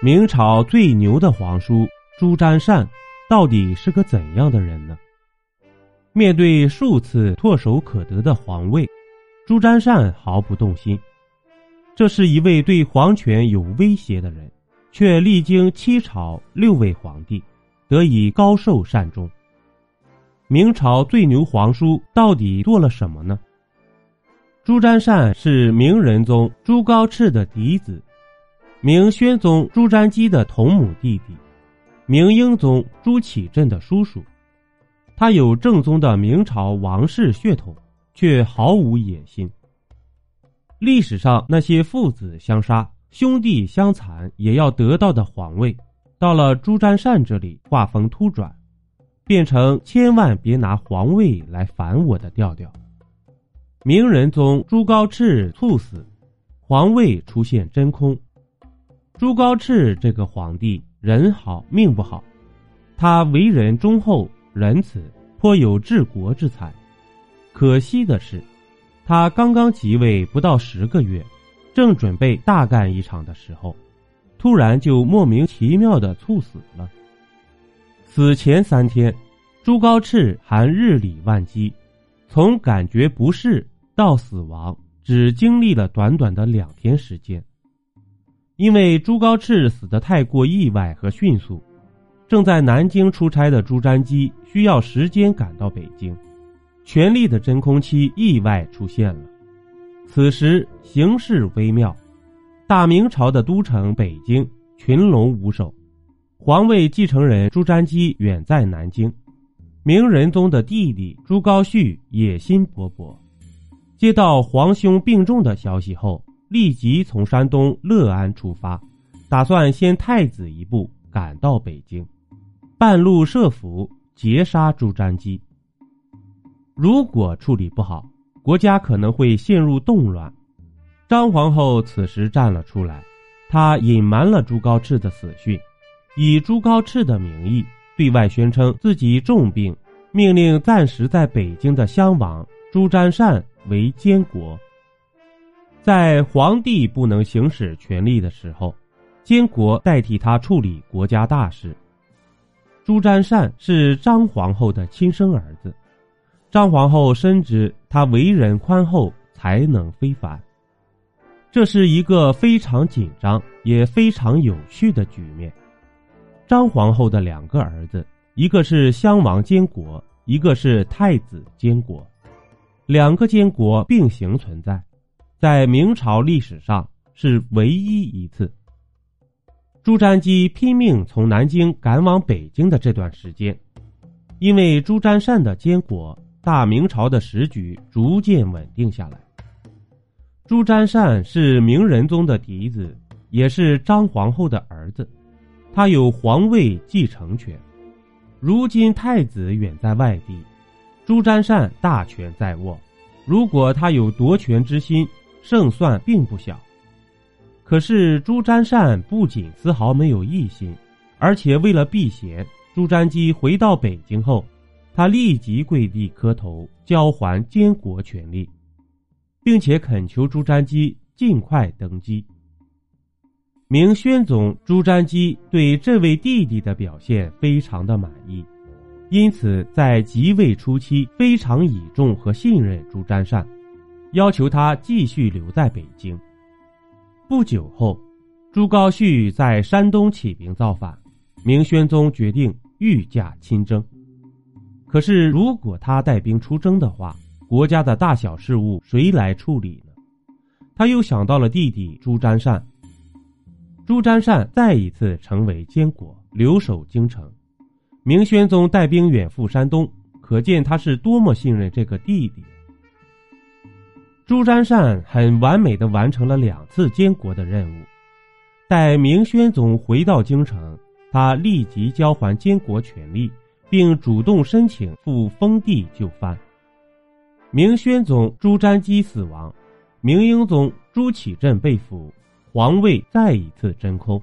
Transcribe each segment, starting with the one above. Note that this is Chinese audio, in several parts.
明朝最牛的皇叔朱瞻善到底是个怎样的人呢？面对数次唾手可得的皇位，朱瞻善毫不动心。这是一位对皇权有威胁的人，却历经七朝六位皇帝，得以高寿善终。明朝最牛皇叔到底做了什么呢？朱瞻善是明仁宗朱高炽的嫡子。明宣宗朱瞻基的同母弟弟，明英宗朱祁镇的叔叔，他有正宗的明朝王室血统，却毫无野心。历史上那些父子相杀、兄弟相残也要得到的皇位，到了朱瞻善这里，画风突转，变成千万别拿皇位来烦我的调调。明仁宗朱高炽猝死，皇位出现真空。朱高炽这个皇帝人好命不好，他为人忠厚仁慈，颇有治国之才。可惜的是，他刚刚即位不到十个月，正准备大干一场的时候，突然就莫名其妙的猝死了。死前三天，朱高炽还日理万机，从感觉不适到死亡，只经历了短短的两天时间。因为朱高炽死得太过意外和迅速，正在南京出差的朱瞻基需要时间赶到北京，权力的真空期意外出现了。此时形势微妙，大明朝的都城北京群龙无首，皇位继承人朱瞻基远在南京，明仁宗的弟弟朱高煦野心勃勃，接到皇兄病重的消息后。立即从山东乐安出发，打算先太子一步赶到北京，半路设伏截杀朱瞻基。如果处理不好，国家可能会陷入动乱。张皇后此时站了出来，她隐瞒了朱高炽的死讯，以朱高炽的名义对外宣称自己重病，命令暂时在北京的襄王朱瞻善为监国。在皇帝不能行使权力的时候，监国代替他处理国家大事。朱瞻善是张皇后的亲生儿子，张皇后深知他为人宽厚，才能非凡。这是一个非常紧张也非常有趣的局面。张皇后的两个儿子，一个是襄王监国，一个是太子监国，两个监国并行存在。在明朝历史上是唯一一次。朱瞻基拼命从南京赶往北京的这段时间，因为朱瞻善的监国，大明朝的时局逐渐稳定下来。朱瞻善是明仁宗的嫡子，也是张皇后的儿子，他有皇位继承权。如今太子远在外地，朱瞻善大权在握，如果他有夺权之心。胜算并不小，可是朱瞻善不仅丝毫没有异心，而且为了避嫌，朱瞻基回到北京后，他立即跪地磕头，交还监国权力，并且恳求朱瞻基尽快登基。明宣宗朱瞻基对这位弟弟的表现非常的满意，因此在即位初期非常倚重和信任朱瞻善。要求他继续留在北京。不久后，朱高煦在山东起兵造反，明宣宗决定御驾亲征。可是，如果他带兵出征的话，国家的大小事务谁来处理呢？他又想到了弟弟朱瞻善。朱瞻善再一次成为监国，留守京城。明宣宗带兵远赴山东，可见他是多么信任这个弟弟。朱瞻善很完美的完成了两次监国的任务。待明宣宗回到京城，他立即交还监国权力，并主动申请赴封地就藩。明宣宗朱瞻基死亡，明英宗朱祁镇被俘，皇位再一次真空。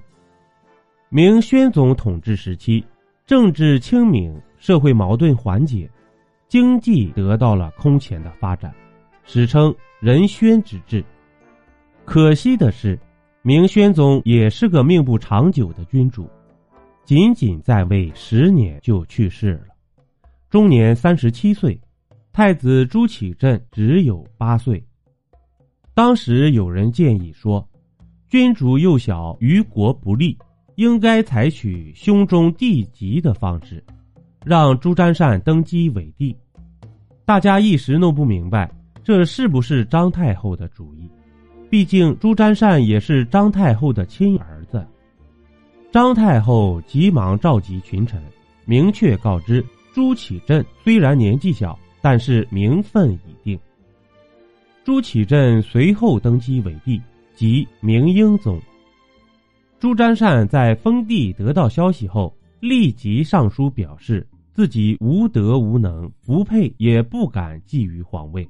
明宣宗统治时期，政治清明，社会矛盾缓解，经济得到了空前的发展，史称。仁宣之治，可惜的是，明宣宗也是个命不长久的君主，仅仅在位十年就去世了，终年三十七岁。太子朱祁镇只有八岁。当时有人建议说，君主幼小，于国不利，应该采取兄终弟及的方式，让朱瞻善登基为帝。大家一时弄不明白，这是不是张太后的主意？毕竟朱瞻善也是张太后的亲儿子。张太后急忙召集群臣，明确告知朱祁镇虽然年纪小。但是名分已定。朱祁镇随后登基为帝，即明英宗。朱瞻善在封地得到消息后，立即上书表示自己无德无能，不配也不敢觊觎皇位。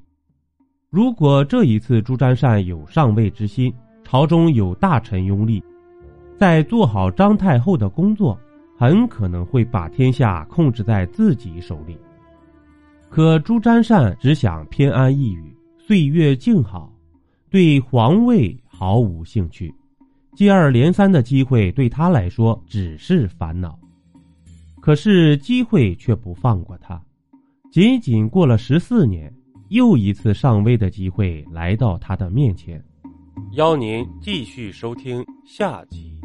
如果这一次朱瞻善有上位之心，朝中有大臣拥立，在做好张太后的工作，很可能会把天下控制在自己手里。可朱瞻善只想偏安一隅，岁月静好，对皇位毫无兴趣。接二连三的机会对他来说只是烦恼。可是机会却不放过他。仅仅过了十四年，又一次上位的机会来到他的面前。邀您继续收听下集。